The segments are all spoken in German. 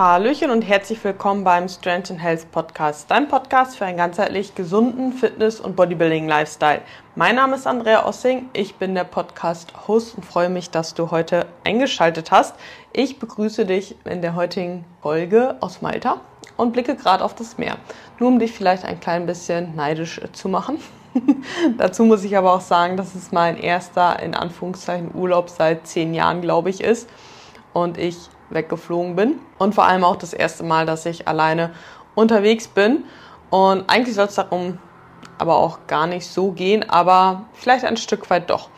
Hallöchen und herzlich willkommen beim Strength and Health Podcast, dein Podcast für einen ganzheitlich gesunden Fitness- und Bodybuilding-Lifestyle. Mein Name ist Andrea Ossing, ich bin der Podcast-Host und freue mich, dass du heute eingeschaltet hast. Ich begrüße dich in der heutigen Folge aus Malta und blicke gerade auf das Meer, nur um dich vielleicht ein klein bisschen neidisch zu machen. Dazu muss ich aber auch sagen, dass es mein erster, in Anführungszeichen, Urlaub seit zehn Jahren, glaube ich, ist und ich weggeflogen bin. Und vor allem auch das erste Mal, dass ich alleine unterwegs bin. Und eigentlich soll es darum aber auch gar nicht so gehen, aber vielleicht ein Stück weit doch.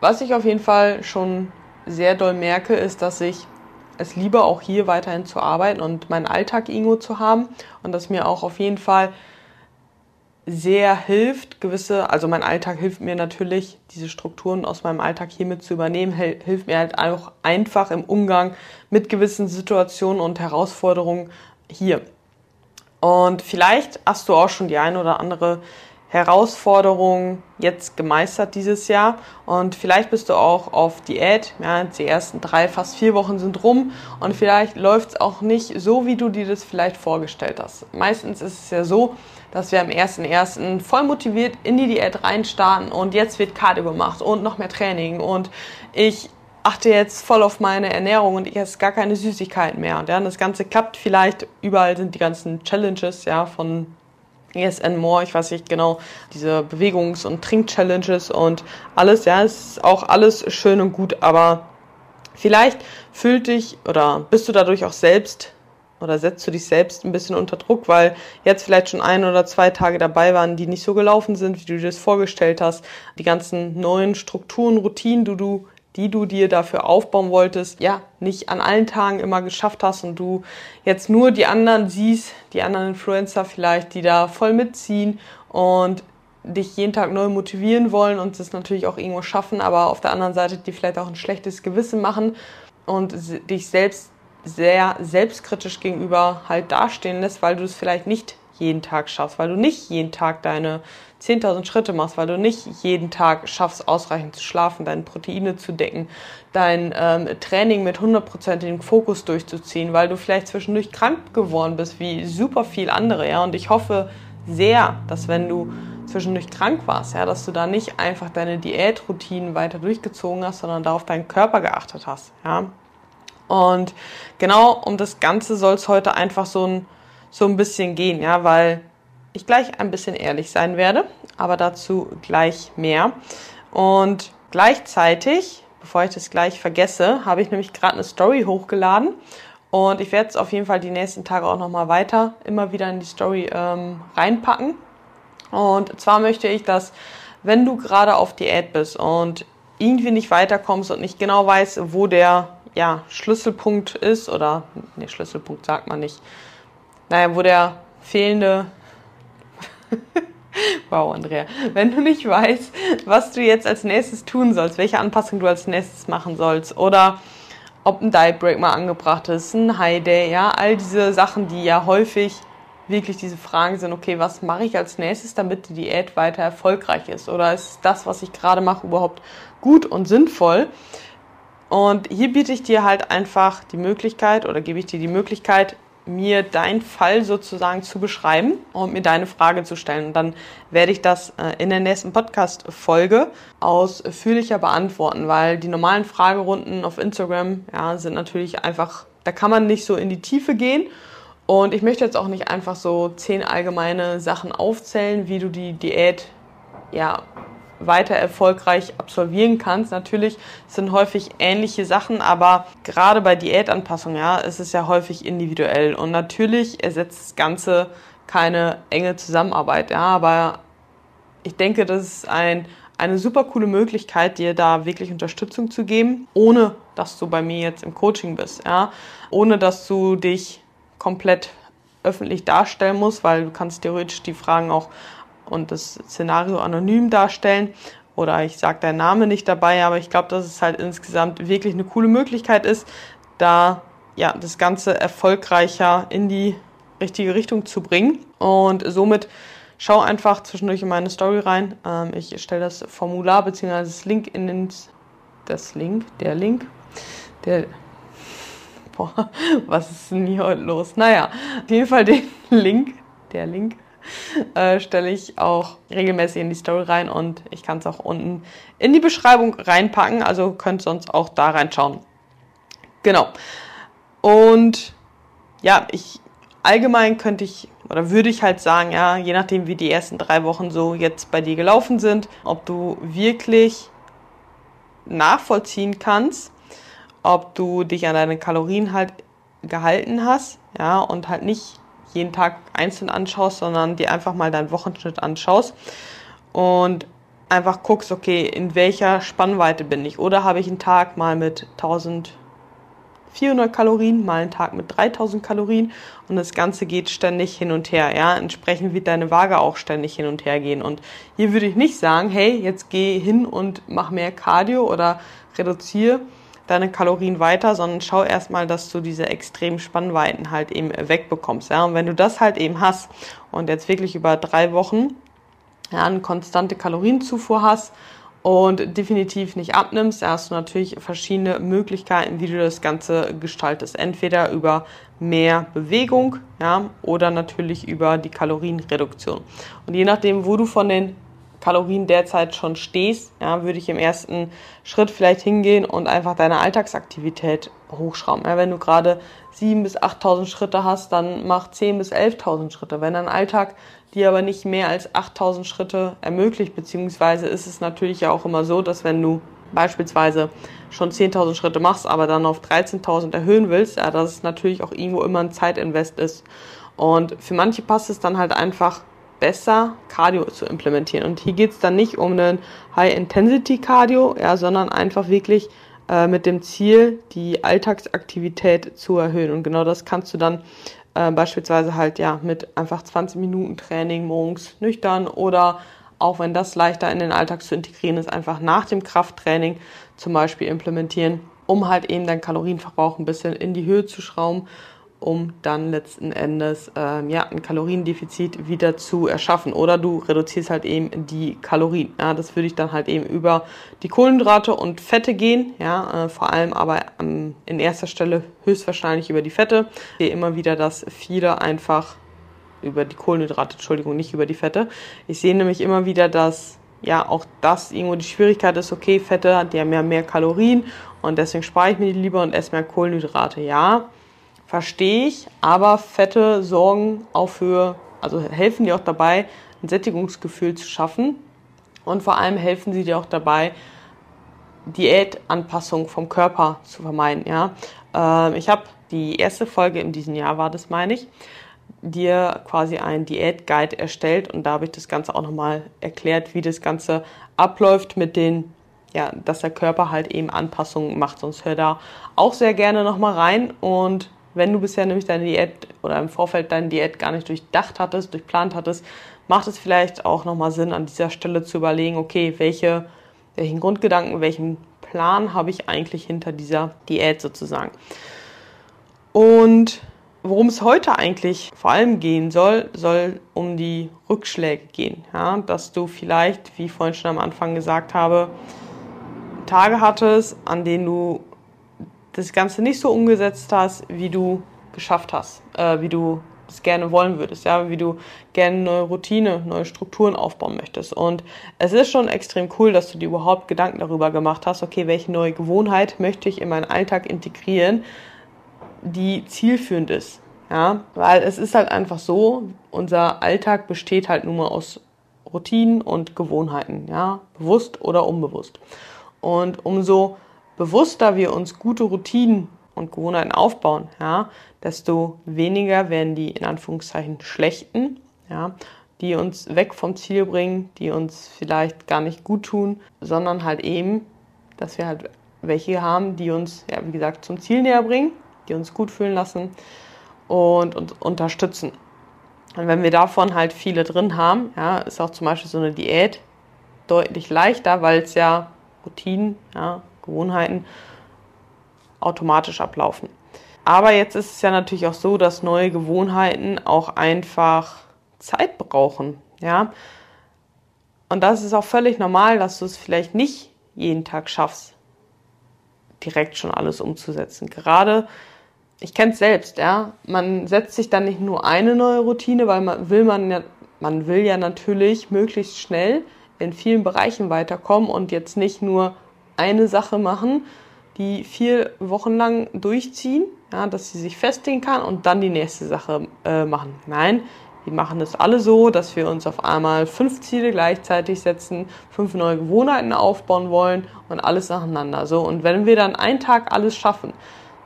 Was ich auf jeden Fall schon sehr doll merke, ist, dass ich es liebe, auch hier weiterhin zu arbeiten und meinen Alltag irgendwo zu haben und dass mir auch auf jeden Fall sehr hilft, gewisse, also mein Alltag hilft mir natürlich, diese Strukturen aus meinem Alltag hiermit zu übernehmen, hilft mir halt auch einfach im Umgang mit gewissen Situationen und Herausforderungen hier. Und vielleicht hast du auch schon die eine oder andere Herausforderung jetzt gemeistert dieses Jahr und vielleicht bist du auch auf Diät. Ja, die ersten drei, fast vier Wochen sind rum und vielleicht läuft es auch nicht so, wie du dir das vielleicht vorgestellt hast. Meistens ist es ja so, dass wir am 1.1. voll motiviert in die Diät reinstarten und jetzt wird Cardio gemacht und noch mehr Training und ich achte jetzt voll auf meine Ernährung und ich esse gar keine Süßigkeiten mehr. Und ja, das Ganze klappt vielleicht. Überall sind die ganzen Challenges ja, von Yes and More, ich weiß nicht genau, diese Bewegungs- und Trink-Challenges und alles, ja, ist auch alles schön und gut, aber vielleicht fühlt dich oder bist du dadurch auch selbst oder setzt du dich selbst ein bisschen unter Druck, weil jetzt vielleicht schon ein oder zwei Tage dabei waren, die nicht so gelaufen sind, wie du dir das vorgestellt hast. Die ganzen neuen Strukturen, Routinen, die du die du dir dafür aufbauen wolltest, ja, nicht an allen Tagen immer geschafft hast und du jetzt nur die anderen siehst, die anderen Influencer vielleicht, die da voll mitziehen und dich jeden Tag neu motivieren wollen und es natürlich auch irgendwo schaffen, aber auf der anderen Seite dir vielleicht auch ein schlechtes Gewissen machen und dich selbst sehr selbstkritisch gegenüber halt dastehen lässt, weil du es vielleicht nicht jeden Tag schaffst, weil du nicht jeden Tag deine 10.000 Schritte machst, weil du nicht jeden Tag schaffst, ausreichend zu schlafen, deine Proteine zu decken, dein ähm, Training mit hundertprozentigem Fokus durchzuziehen, weil du vielleicht zwischendurch krank geworden bist, wie super viel andere, ja. Und ich hoffe sehr, dass wenn du zwischendurch krank warst, ja, dass du da nicht einfach deine Diätroutinen weiter durchgezogen hast, sondern da auf deinen Körper geachtet hast, ja. Und genau um das Ganze soll es heute einfach so ein so ein bisschen gehen, ja, weil ich gleich ein bisschen ehrlich sein werde, aber dazu gleich mehr. Und gleichzeitig, bevor ich das gleich vergesse, habe ich nämlich gerade eine Story hochgeladen und ich werde es auf jeden Fall die nächsten Tage auch nochmal weiter immer wieder in die Story ähm, reinpacken. Und zwar möchte ich, dass wenn du gerade auf Diät bist und irgendwie nicht weiterkommst und nicht genau weißt, wo der ja, Schlüsselpunkt ist oder ne, Schlüsselpunkt sagt man nicht, naja, wo der fehlende. wow, Andrea. Wenn du nicht weißt, was du jetzt als nächstes tun sollst, welche Anpassung du als nächstes machen sollst oder ob ein Diet Break mal angebracht ist, ein High Day, ja, all diese Sachen, die ja häufig wirklich diese Fragen sind, okay, was mache ich als nächstes, damit die Diät weiter erfolgreich ist? Oder ist das, was ich gerade mache, überhaupt gut und sinnvoll? Und hier biete ich dir halt einfach die Möglichkeit oder gebe ich dir die Möglichkeit, mir deinen Fall sozusagen zu beschreiben und mir deine Frage zu stellen. Und dann werde ich das äh, in der nächsten Podcast-Folge ausführlicher beantworten, weil die normalen Fragerunden auf Instagram ja, sind natürlich einfach, da kann man nicht so in die Tiefe gehen. Und ich möchte jetzt auch nicht einfach so zehn allgemeine Sachen aufzählen, wie du die Diät ja weiter erfolgreich absolvieren kannst. Natürlich sind häufig ähnliche Sachen, aber gerade bei Diätanpassung, ja, ist es ja häufig individuell. Und natürlich ersetzt das Ganze keine enge Zusammenarbeit, ja, aber ich denke, das ist ein, eine super coole Möglichkeit, dir da wirklich Unterstützung zu geben, ohne dass du bei mir jetzt im Coaching bist, ja, ohne dass du dich komplett öffentlich darstellen musst, weil du kannst theoretisch die Fragen auch und das Szenario anonym darstellen. Oder ich sage deinen Namen nicht dabei, aber ich glaube, dass es halt insgesamt wirklich eine coole Möglichkeit ist, da ja das Ganze erfolgreicher in die richtige Richtung zu bringen. Und somit schau einfach zwischendurch in meine Story rein. Ähm, ich stelle das Formular bzw. das Link in den das Link, der Link, der Boah, was ist denn hier heute los? Naja, auf jeden Fall den Link, der Link, äh, stelle ich auch regelmäßig in die Story rein und ich kann es auch unten in die Beschreibung reinpacken. Also könnt sonst auch da reinschauen. Genau. Und ja, ich allgemein könnte ich oder würde ich halt sagen, ja, je nachdem, wie die ersten drei Wochen so jetzt bei dir gelaufen sind, ob du wirklich nachvollziehen kannst, ob du dich an deine Kalorien halt gehalten hast, ja, und halt nicht jeden Tag einzeln anschaust, sondern dir einfach mal deinen Wochenschnitt anschaust und einfach guckst, okay, in welcher Spannweite bin ich? Oder habe ich einen Tag mal mit 1400 Kalorien, mal einen Tag mit 3000 Kalorien und das Ganze geht ständig hin und her. Ja, entsprechend wird deine Waage auch ständig hin und her gehen. Und hier würde ich nicht sagen, hey, jetzt geh hin und mach mehr Cardio oder reduziere deine Kalorien weiter, sondern schau erstmal, dass du diese extremen Spannweiten halt eben wegbekommst. Ja? Und wenn du das halt eben hast und jetzt wirklich über drei Wochen ja, eine konstante Kalorienzufuhr hast und definitiv nicht abnimmst, hast du natürlich verschiedene Möglichkeiten, wie du das Ganze gestaltest. Entweder über mehr Bewegung, ja, oder natürlich über die Kalorienreduktion. Und je nachdem, wo du von den Kalorien derzeit schon stehst, ja, würde ich im ersten Schritt vielleicht hingehen und einfach deine Alltagsaktivität hochschrauben. Ja, wenn du gerade 7.000 bis 8.000 Schritte hast, dann mach 10.000 bis 11.000 Schritte. Wenn dein Alltag dir aber nicht mehr als 8.000 Schritte ermöglicht, beziehungsweise ist es natürlich ja auch immer so, dass wenn du beispielsweise schon 10.000 Schritte machst, aber dann auf 13.000 erhöhen willst, ja, dass es natürlich auch irgendwo immer ein Zeitinvest ist. Und für manche passt es dann halt einfach besser, Cardio zu implementieren. Und hier geht es dann nicht um einen High-Intensity-Cardio, ja, sondern einfach wirklich äh, mit dem Ziel, die Alltagsaktivität zu erhöhen. Und genau das kannst du dann äh, beispielsweise halt ja mit einfach 20 Minuten Training morgens nüchtern oder auch wenn das leichter in den Alltag zu integrieren ist, einfach nach dem Krafttraining zum Beispiel implementieren, um halt eben deinen Kalorienverbrauch ein bisschen in die Höhe zu schrauben um dann letzten Endes ähm, ja, ein Kaloriendefizit wieder zu erschaffen. Oder du reduzierst halt eben die Kalorien. Ja, das würde ich dann halt eben über die Kohlenhydrate und Fette gehen. Ja, äh, vor allem aber ähm, in erster Stelle höchstwahrscheinlich über die Fette. Ich sehe immer wieder, dass viele einfach über die Kohlenhydrate, Entschuldigung, nicht über die Fette. Ich sehe nämlich immer wieder, dass ja auch das irgendwo die Schwierigkeit ist, okay, Fette, die haben ja mehr Kalorien und deswegen spare ich mir die lieber und esse mehr Kohlenhydrate. Ja, verstehe ich, aber Fette sorgen auch für, also helfen dir auch dabei, ein Sättigungsgefühl zu schaffen und vor allem helfen sie dir auch dabei, Diätanpassung vom Körper zu vermeiden. Ja? Ähm, ich habe die erste Folge in diesem Jahr, war das meine ich, dir quasi ein Diätguide erstellt und da habe ich das Ganze auch nochmal erklärt, wie das Ganze abläuft mit den, ja, dass der Körper halt eben Anpassungen macht. Sonst hör da auch sehr gerne nochmal rein und wenn du bisher nämlich deine Diät oder im Vorfeld deine Diät gar nicht durchdacht hattest, durchplant hattest, macht es vielleicht auch nochmal Sinn, an dieser Stelle zu überlegen, okay, welche, welchen Grundgedanken, welchen Plan habe ich eigentlich hinter dieser Diät sozusagen. Und worum es heute eigentlich vor allem gehen soll, soll um die Rückschläge gehen. Ja? Dass du vielleicht, wie ich vorhin schon am Anfang gesagt habe, Tage hattest, an denen du das Ganze nicht so umgesetzt hast, wie du geschafft hast, äh, wie du es gerne wollen würdest, ja, wie du gerne neue Routine, neue Strukturen aufbauen möchtest. Und es ist schon extrem cool, dass du dir überhaupt Gedanken darüber gemacht hast, okay, welche neue Gewohnheit möchte ich in meinen Alltag integrieren, die zielführend ist. Ja, weil es ist halt einfach so, unser Alltag besteht halt nur aus Routinen und Gewohnheiten, ja, bewusst oder unbewusst. Und umso bewusster wir uns gute Routinen und Gewohnheiten aufbauen, ja, desto weniger werden die in Anführungszeichen schlechten, ja, die uns weg vom Ziel bringen, die uns vielleicht gar nicht gut tun, sondern halt eben, dass wir halt welche haben, die uns, ja, wie gesagt, zum Ziel näher bringen, die uns gut fühlen lassen und uns unterstützen. Und wenn wir davon halt viele drin haben, ja, ist auch zum Beispiel so eine Diät deutlich leichter, weil es ja Routinen, ja, Gewohnheiten automatisch ablaufen. Aber jetzt ist es ja natürlich auch so, dass neue Gewohnheiten auch einfach Zeit brauchen, ja. Und das ist auch völlig normal, dass du es vielleicht nicht jeden Tag schaffst, direkt schon alles umzusetzen. Gerade ich kenne es selbst, ja. Man setzt sich dann nicht nur eine neue Routine, weil man will man ja, man will ja natürlich möglichst schnell in vielen Bereichen weiterkommen und jetzt nicht nur eine Sache machen, die vier Wochen lang durchziehen, ja, dass sie sich festlegen kann und dann die nächste Sache äh, machen. Nein, wir machen es alle so, dass wir uns auf einmal fünf Ziele gleichzeitig setzen, fünf neue Gewohnheiten aufbauen wollen und alles nacheinander. So und wenn wir dann einen Tag alles schaffen,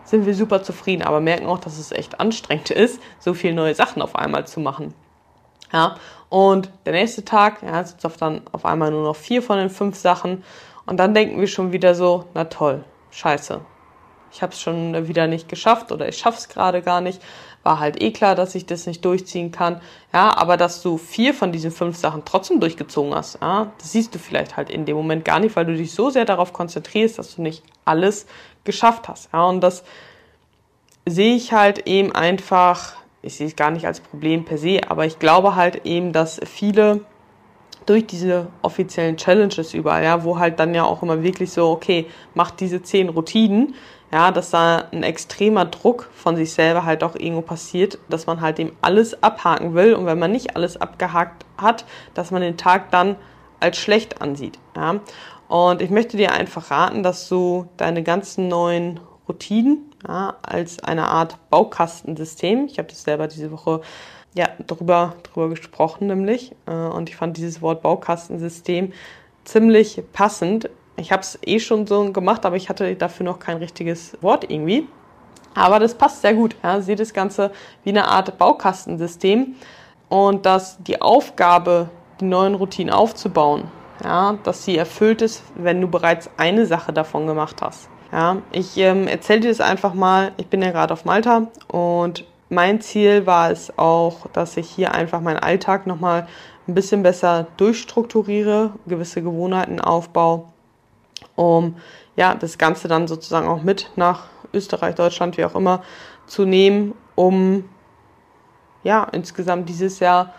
sind wir super zufrieden, aber merken auch, dass es echt anstrengend ist, so viele neue Sachen auf einmal zu machen. Ja, und der nächste Tag, ja, sind es dann auf einmal nur noch vier von den fünf Sachen. Und dann denken wir schon wieder so, na toll, scheiße. Ich habe es schon wieder nicht geschafft oder ich schaff's gerade gar nicht. War halt eh klar, dass ich das nicht durchziehen kann. Ja, aber dass du vier von diesen fünf Sachen trotzdem durchgezogen hast, ja, das siehst du vielleicht halt in dem Moment gar nicht, weil du dich so sehr darauf konzentrierst, dass du nicht alles geschafft hast. Ja, und das sehe ich halt eben einfach, ich sehe es gar nicht als Problem per se, aber ich glaube halt eben, dass viele durch diese offiziellen Challenges überall, ja, wo halt dann ja auch immer wirklich so, okay, macht diese zehn Routinen, ja, dass da ein extremer Druck von sich selber halt auch irgendwo passiert, dass man halt eben alles abhaken will und wenn man nicht alles abgehakt hat, dass man den Tag dann als schlecht ansieht, ja. Und ich möchte dir einfach raten, dass du deine ganzen neuen Routinen ja, als eine Art Baukastensystem, ich habe das selber diese Woche ja, drüber, drüber gesprochen nämlich äh, und ich fand dieses Wort Baukastensystem ziemlich passend. Ich habe es eh schon so gemacht, aber ich hatte dafür noch kein richtiges Wort irgendwie. Aber das passt sehr gut. Ja. Seht das Ganze wie eine Art Baukastensystem und dass die Aufgabe, die neuen Routinen aufzubauen, ja, dass sie erfüllt ist, wenn du bereits eine Sache davon gemacht hast. Ja, ich ähm, erzähle dir das einfach mal. Ich bin ja gerade auf Malta und mein Ziel war es auch, dass ich hier einfach meinen Alltag nochmal ein bisschen besser durchstrukturiere, gewisse Gewohnheiten aufbaue, um ja, das Ganze dann sozusagen auch mit nach Österreich, Deutschland, wie auch immer, zu nehmen, um ja, insgesamt dieses Jahr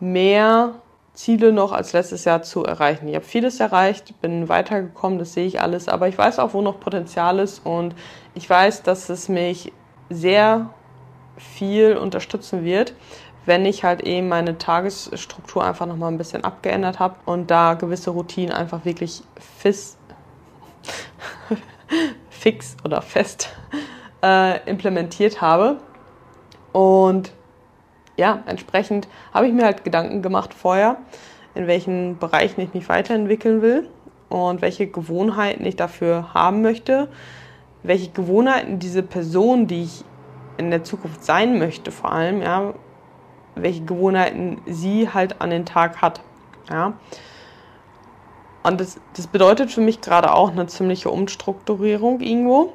mehr Ziele noch als letztes Jahr zu erreichen. Ich habe vieles erreicht, bin weitergekommen, das sehe ich alles, aber ich weiß auch, wo noch Potenzial ist und ich weiß, dass es mich sehr viel unterstützen wird, wenn ich halt eben meine Tagesstruktur einfach nochmal ein bisschen abgeändert habe und da gewisse Routinen einfach wirklich fix, fix oder fest äh, implementiert habe. Und ja, entsprechend habe ich mir halt Gedanken gemacht vorher, in welchen Bereichen ich mich weiterentwickeln will und welche Gewohnheiten ich dafür haben möchte, welche Gewohnheiten diese Person, die ich in der Zukunft sein möchte, vor allem, ja, welche Gewohnheiten sie halt an den Tag hat, ja. Und das, das bedeutet für mich gerade auch eine ziemliche Umstrukturierung irgendwo.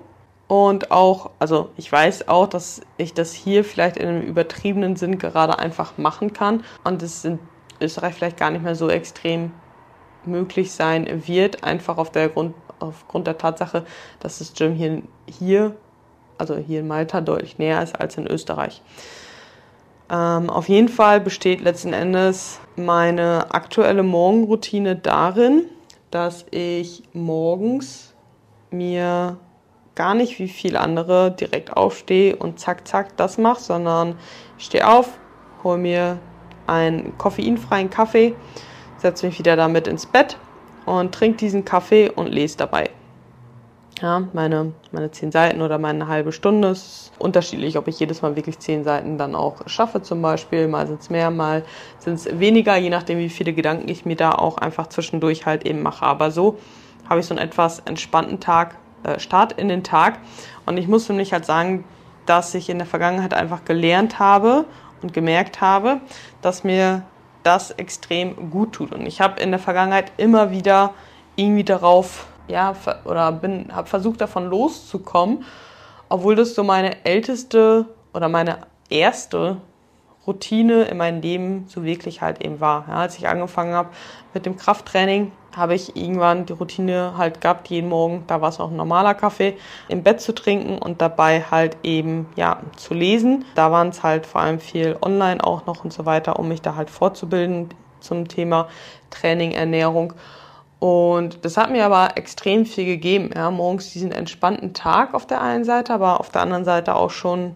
Und auch, also ich weiß auch, dass ich das hier vielleicht in einem übertriebenen Sinn gerade einfach machen kann und es in Österreich vielleicht gar nicht mehr so extrem möglich sein wird, einfach auf der Grund, aufgrund der Tatsache, dass das Gym hier, hier, also hier in Malta, deutlich näher ist als in Österreich. Ähm, auf jeden Fall besteht letzten Endes meine aktuelle Morgenroutine darin, dass ich morgens mir gar nicht wie viele andere direkt aufstehe und zack, zack das mache, sondern ich stehe auf, hole mir einen koffeinfreien Kaffee, setze mich wieder damit ins Bett und trinke diesen Kaffee und lese dabei. Ja, meine, meine zehn Seiten oder meine halbe Stunde ist unterschiedlich, ob ich jedes Mal wirklich zehn Seiten dann auch schaffe zum Beispiel. Mal sind es mehr, mal sind es weniger, je nachdem, wie viele Gedanken ich mir da auch einfach zwischendurch halt eben mache. Aber so habe ich so einen etwas entspannten Tag, äh, Start in den Tag. Und ich muss mich halt sagen, dass ich in der Vergangenheit einfach gelernt habe und gemerkt habe, dass mir das extrem gut tut. Und ich habe in der Vergangenheit immer wieder irgendwie darauf, ja, oder bin, habe versucht davon loszukommen, obwohl das so meine älteste oder meine erste Routine in meinem Leben so wirklich halt eben war. Ja, als ich angefangen habe mit dem Krafttraining, habe ich irgendwann die Routine halt gehabt, jeden Morgen, da war es auch ein normaler Kaffee, im Bett zu trinken und dabei halt eben, ja, zu lesen. Da waren es halt vor allem viel online auch noch und so weiter, um mich da halt fortzubilden zum Thema Training, Ernährung. Und das hat mir aber extrem viel gegeben. Ja, morgens diesen entspannten Tag auf der einen Seite, aber auf der anderen Seite auch schon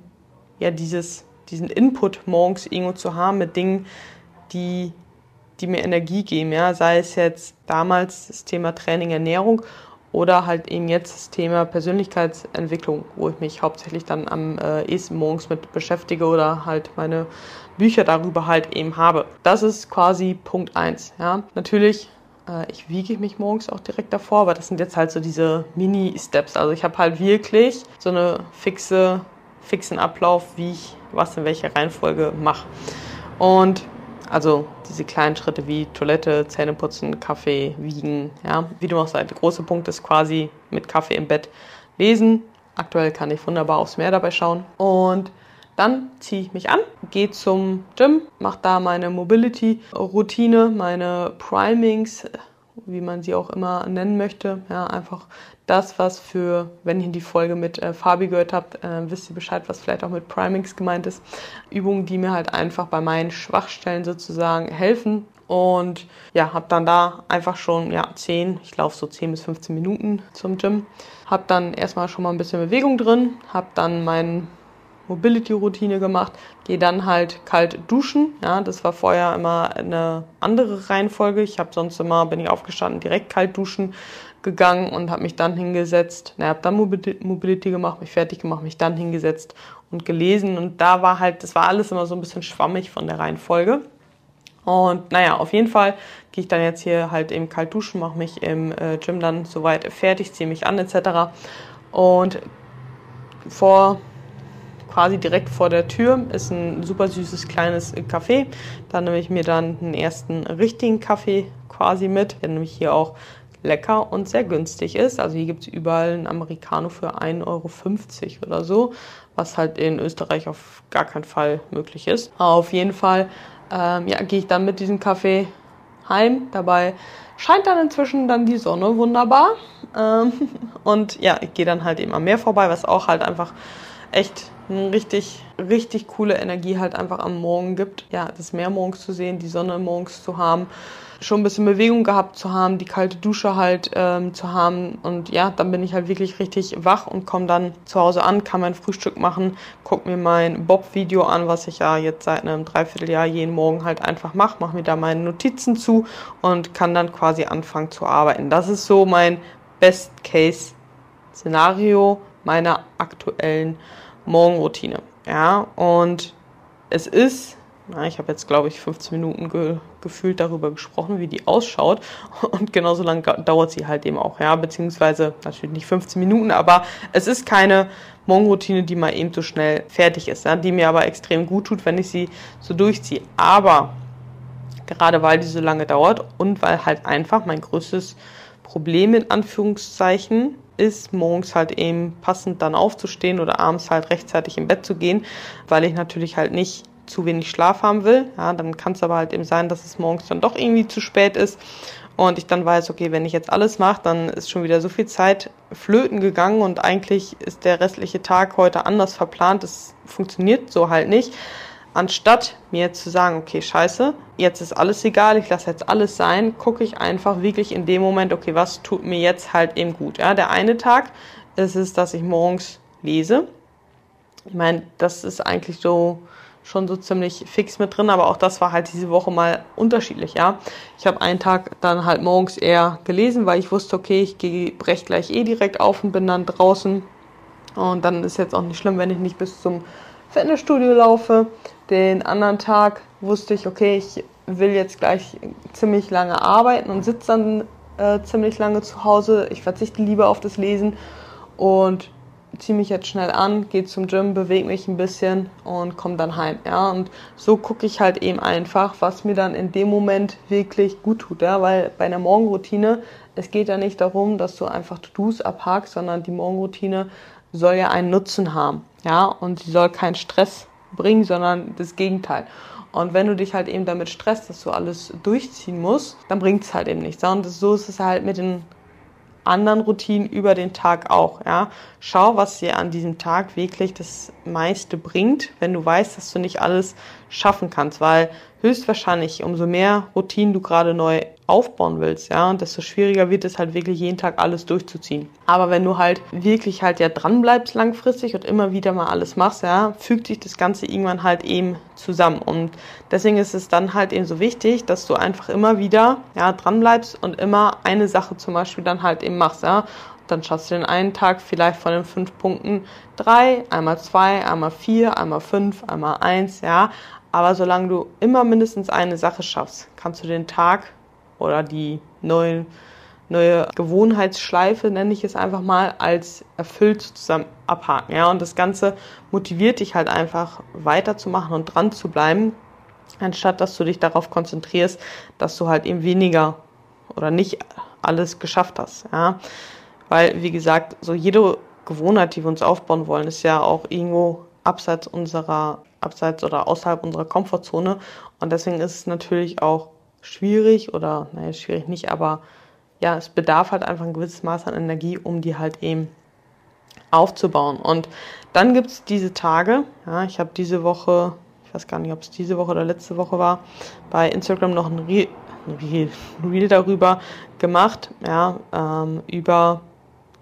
ja dieses, diesen Input morgens irgendwo zu haben mit Dingen, die, die mir Energie geben. Ja, sei es jetzt damals das Thema Training, Ernährung oder halt eben jetzt das Thema Persönlichkeitsentwicklung, wo ich mich hauptsächlich dann am äh, ehesten morgens mit beschäftige oder halt meine Bücher darüber halt eben habe. Das ist quasi Punkt eins. Ja, natürlich äh, ich wiege mich morgens auch direkt davor, aber das sind jetzt halt so diese Mini-Steps. Also ich habe halt wirklich so eine fixe, fixen Ablauf, wie ich was in welcher Reihenfolge mache. Und also diese kleinen Schritte wie Toilette, Zähneputzen, Kaffee, Wiegen, ja, wie du auch sagst. Der große Punkt ist quasi mit Kaffee im Bett lesen. Aktuell kann ich wunderbar aufs Meer dabei schauen. Und dann ziehe ich mich an, gehe zum Gym, mache da meine Mobility-Routine, meine Primings, wie man sie auch immer nennen möchte. Ja, einfach das, was für, wenn ihr die Folge mit äh, Fabi gehört habt, äh, wisst ihr Bescheid, was vielleicht auch mit Primings gemeint ist. Übungen, die mir halt einfach bei meinen Schwachstellen sozusagen helfen. Und ja, habe dann da einfach schon ja, 10, ich laufe so 10 bis 15 Minuten zum Gym. Habe dann erstmal schon mal ein bisschen Bewegung drin, habe dann meinen Mobility-Routine gemacht, gehe dann halt kalt duschen. Ja, das war vorher immer eine andere Reihenfolge. Ich habe sonst immer, bin ich aufgestanden, direkt kalt duschen gegangen und habe mich dann hingesetzt. Na, habe dann Mobility gemacht, mich fertig gemacht, mich dann hingesetzt und gelesen. Und da war halt, das war alles immer so ein bisschen schwammig von der Reihenfolge. Und naja, auf jeden Fall gehe ich dann jetzt hier halt eben kalt duschen, mache mich im äh, Gym dann soweit fertig, ziehe mich an etc. Und vor quasi direkt vor der Tür ist ein super süßes kleines Café. Da nehme ich mir dann einen ersten richtigen Kaffee quasi mit, der nämlich hier auch lecker und sehr günstig ist. Also hier gibt es überall einen Americano für 1,50 Euro oder so, was halt in Österreich auf gar keinen Fall möglich ist. Auf jeden Fall ähm, ja, gehe ich dann mit diesem Kaffee heim. Dabei scheint dann inzwischen dann die Sonne wunderbar. Ähm, und ja, ich gehe dann halt eben am Meer vorbei, was auch halt einfach echt eine richtig, richtig coole Energie halt einfach am Morgen gibt. Ja, das Meer morgens zu sehen, die Sonne morgens zu haben, schon ein bisschen Bewegung gehabt zu haben, die kalte Dusche halt ähm, zu haben. Und ja, dann bin ich halt wirklich richtig wach und komme dann zu Hause an, kann mein Frühstück machen, gucke mir mein Bob-Video an, was ich ja jetzt seit einem Dreivierteljahr jeden Morgen halt einfach mache, mache mir da meine Notizen zu und kann dann quasi anfangen zu arbeiten. Das ist so mein Best-Case-Szenario meiner aktuellen Morgenroutine. Ja, und es ist, na, ich habe jetzt, glaube ich, 15 Minuten ge gefühlt darüber gesprochen, wie die ausschaut. Und genauso lange dauert sie halt eben auch, ja, beziehungsweise natürlich nicht 15 Minuten, aber es ist keine Morgenroutine, die mal eben so schnell fertig ist, ja, die mir aber extrem gut tut, wenn ich sie so durchziehe. Aber gerade weil die so lange dauert und weil halt einfach mein größtes Problem in Anführungszeichen ist, morgens halt eben passend dann aufzustehen oder abends halt rechtzeitig im Bett zu gehen, weil ich natürlich halt nicht zu wenig Schlaf haben will. Ja, dann kann es aber halt eben sein, dass es morgens dann doch irgendwie zu spät ist und ich dann weiß, okay, wenn ich jetzt alles mache, dann ist schon wieder so viel Zeit flöten gegangen und eigentlich ist der restliche Tag heute anders verplant. Das funktioniert so halt nicht anstatt mir zu sagen, okay, scheiße, jetzt ist alles egal, ich lasse jetzt alles sein, gucke ich einfach wirklich in dem Moment, okay, was tut mir jetzt halt eben gut. Ja, der eine Tag ist es, dass ich morgens lese. Ich meine, das ist eigentlich so schon so ziemlich fix mit drin, aber auch das war halt diese Woche mal unterschiedlich, ja. Ich habe einen Tag dann halt morgens eher gelesen, weil ich wusste, okay, ich gehe brech gleich eh direkt auf und bin dann draußen. Und dann ist jetzt auch nicht schlimm, wenn ich nicht bis zum Fitnessstudio laufe. Den anderen Tag wusste ich, okay, ich will jetzt gleich ziemlich lange arbeiten und sitze dann äh, ziemlich lange zu Hause. Ich verzichte lieber auf das Lesen und ziehe mich jetzt schnell an, gehe zum Gym, bewege mich ein bisschen und komme dann heim. Ja, und so gucke ich halt eben einfach, was mir dann in dem Moment wirklich gut tut. Ja, weil bei einer Morgenroutine, es geht ja nicht darum, dass du einfach To-Dos abhakst, sondern die Morgenroutine soll ja einen Nutzen haben. Ja, und sie soll keinen Stress bringen, sondern das Gegenteil. Und wenn du dich halt eben damit stresst, dass du alles durchziehen musst, dann bringt es halt eben nichts. Und so ist es halt mit den anderen Routinen über den Tag auch. Ja, schau, was dir an diesem Tag wirklich das meiste bringt, wenn du weißt, dass du nicht alles schaffen kannst, weil höchstwahrscheinlich umso mehr Routinen du gerade neu aufbauen willst, ja, und desto schwieriger wird es halt wirklich jeden Tag alles durchzuziehen. Aber wenn du halt wirklich halt ja dran bleibst langfristig und immer wieder mal alles machst, ja, fügt sich das Ganze irgendwann halt eben zusammen. Und deswegen ist es dann halt eben so wichtig, dass du einfach immer wieder, ja, dran bleibst und immer eine Sache zum Beispiel dann halt eben machst, ja. Dann schaffst du den einen Tag vielleicht von den fünf Punkten drei, einmal zwei, einmal vier, einmal fünf, einmal eins, ja. Aber solange du immer mindestens eine Sache schaffst, kannst du den Tag oder die neue, neue Gewohnheitsschleife, nenne ich es einfach mal, als erfüllt zusammen abhaken. Ja? Und das Ganze motiviert dich halt einfach weiterzumachen und dran zu bleiben, anstatt dass du dich darauf konzentrierst, dass du halt eben weniger oder nicht alles geschafft hast. Ja? Weil, wie gesagt, so jede Gewohnheit, die wir uns aufbauen wollen, ist ja auch irgendwo abseits unserer, abseits oder außerhalb unserer Komfortzone. Und deswegen ist es natürlich auch schwierig oder, naja, schwierig nicht, aber ja, es bedarf halt einfach ein gewisses Maß an Energie, um die halt eben aufzubauen. Und dann gibt es diese Tage, ja, ich habe diese Woche, ich weiß gar nicht, ob es diese Woche oder letzte Woche war, bei Instagram noch ein Reel, ein Reel, ein Reel darüber gemacht, ja, ähm, über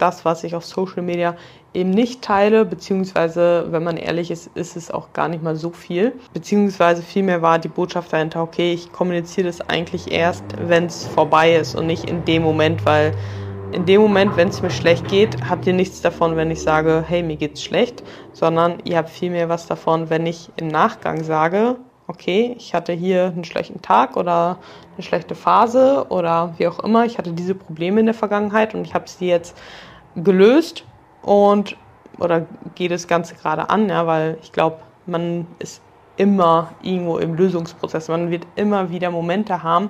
das, was ich auf Social Media eben nicht teile, beziehungsweise, wenn man ehrlich ist, ist es auch gar nicht mal so viel. Beziehungsweise vielmehr war die Botschaft dahinter, okay, ich kommuniziere das eigentlich erst, wenn es vorbei ist und nicht in dem Moment, weil in dem Moment, wenn es mir schlecht geht, habt ihr nichts davon, wenn ich sage, hey, mir geht's schlecht, sondern ihr habt vielmehr was davon, wenn ich im Nachgang sage, okay, ich hatte hier einen schlechten Tag oder eine schlechte Phase oder wie auch immer, ich hatte diese Probleme in der Vergangenheit und ich habe sie jetzt gelöst und oder geht das Ganze gerade an, ja, weil ich glaube, man ist immer irgendwo im Lösungsprozess. Man wird immer wieder Momente haben,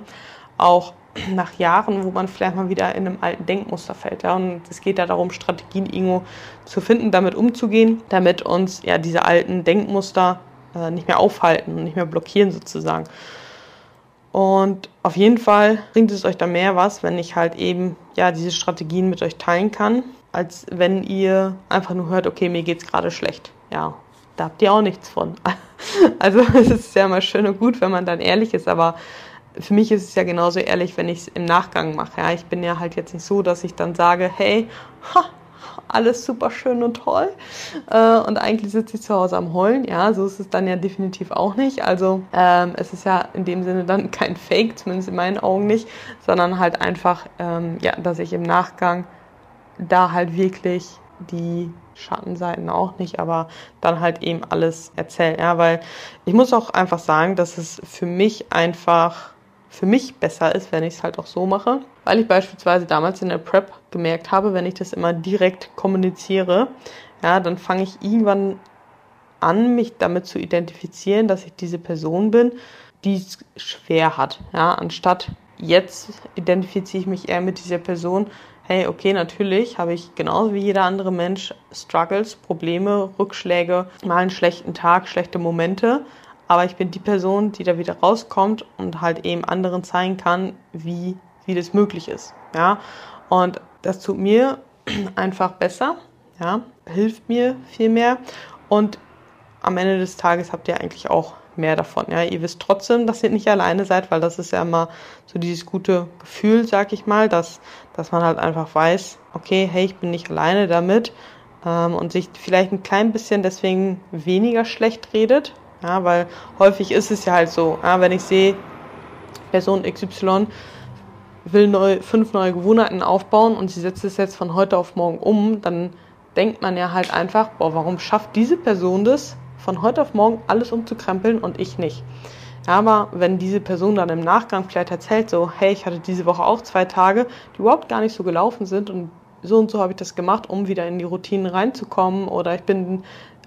auch nach Jahren, wo man vielleicht mal wieder in einem alten Denkmuster fällt. Ja? Und es geht da darum, Strategien irgendwo zu finden, damit umzugehen, damit uns ja diese alten Denkmuster äh, nicht mehr aufhalten und nicht mehr blockieren sozusagen. Und auf jeden Fall bringt es euch da mehr was, wenn ich halt eben ja diese Strategien mit euch teilen kann als wenn ihr einfach nur hört, okay, mir geht's gerade schlecht. Ja, da habt ihr auch nichts von. Also es ist ja mal schön und gut, wenn man dann ehrlich ist, aber für mich ist es ja genauso ehrlich, wenn ich es im Nachgang mache. Ja, ich bin ja halt jetzt nicht so, dass ich dann sage, hey, ha, alles super schön und toll. Äh, und eigentlich sitze ich zu Hause am Heulen. Ja, so ist es dann ja definitiv auch nicht. Also ähm, es ist ja in dem Sinne dann kein Fake, zumindest in meinen Augen nicht, sondern halt einfach, ähm, ja, dass ich im Nachgang da halt wirklich die Schattenseiten auch nicht, aber dann halt eben alles erzählen. Ja, weil ich muss auch einfach sagen, dass es für mich einfach für mich besser ist, wenn ich es halt auch so mache, weil ich beispielsweise damals in der Prep gemerkt habe, wenn ich das immer direkt kommuniziere, ja, dann fange ich irgendwann an, mich damit zu identifizieren, dass ich diese Person bin, die es schwer hat, ja, anstatt jetzt identifiziere ich mich eher mit dieser Person, hey, okay, natürlich habe ich genauso wie jeder andere Mensch Struggles, Probleme, Rückschläge, mal einen schlechten Tag, schlechte Momente. Aber ich bin die Person, die da wieder rauskommt und halt eben anderen zeigen kann, wie, wie das möglich ist. Ja, und das tut mir einfach besser, ja, hilft mir viel mehr. Und am Ende des Tages habt ihr eigentlich auch mehr davon. Ja, ihr wisst trotzdem, dass ihr nicht alleine seid, weil das ist ja immer so dieses gute Gefühl, sag ich mal, dass, dass man halt einfach weiß, okay, hey, ich bin nicht alleine damit ähm, und sich vielleicht ein klein bisschen deswegen weniger schlecht redet. Ja, weil häufig ist es ja halt so, ja, wenn ich sehe, Person XY will neu, fünf neue Gewohnheiten aufbauen und sie setzt es jetzt von heute auf morgen um, dann denkt man ja halt einfach, boah, warum schafft diese Person das, von heute auf morgen alles umzukrempeln und ich nicht. Aber wenn diese Person dann im Nachgang vielleicht erzählt, so, hey, ich hatte diese Woche auch zwei Tage, die überhaupt gar nicht so gelaufen sind und so und so habe ich das gemacht, um wieder in die Routinen reinzukommen oder ich bin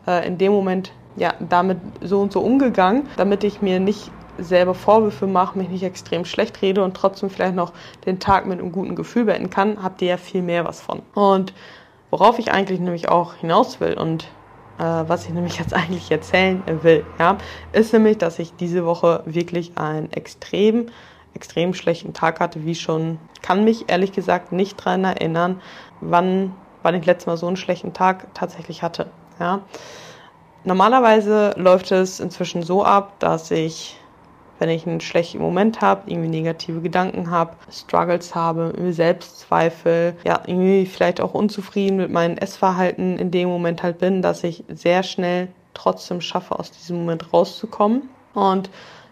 äh, in dem Moment ja damit so und so umgegangen, damit ich mir nicht selber Vorwürfe mache, mich nicht extrem schlecht rede und trotzdem vielleicht noch den Tag mit einem guten Gefühl beenden kann, habt ihr ja viel mehr was von. Und worauf ich eigentlich nämlich auch hinaus will und äh, was ich nämlich jetzt eigentlich erzählen will, ja, ist nämlich, dass ich diese Woche wirklich einen extrem, extrem schlechten Tag hatte, wie schon, kann mich ehrlich gesagt nicht daran erinnern, wann, wann ich letztes Mal so einen schlechten Tag tatsächlich hatte, ja. Normalerweise läuft es inzwischen so ab, dass ich wenn ich einen schlechten Moment habe, irgendwie negative Gedanken habe, Struggles habe, Selbstzweifel, ja, irgendwie vielleicht auch unzufrieden mit meinem Essverhalten in dem Moment halt bin, dass ich sehr schnell trotzdem schaffe, aus diesem Moment rauszukommen und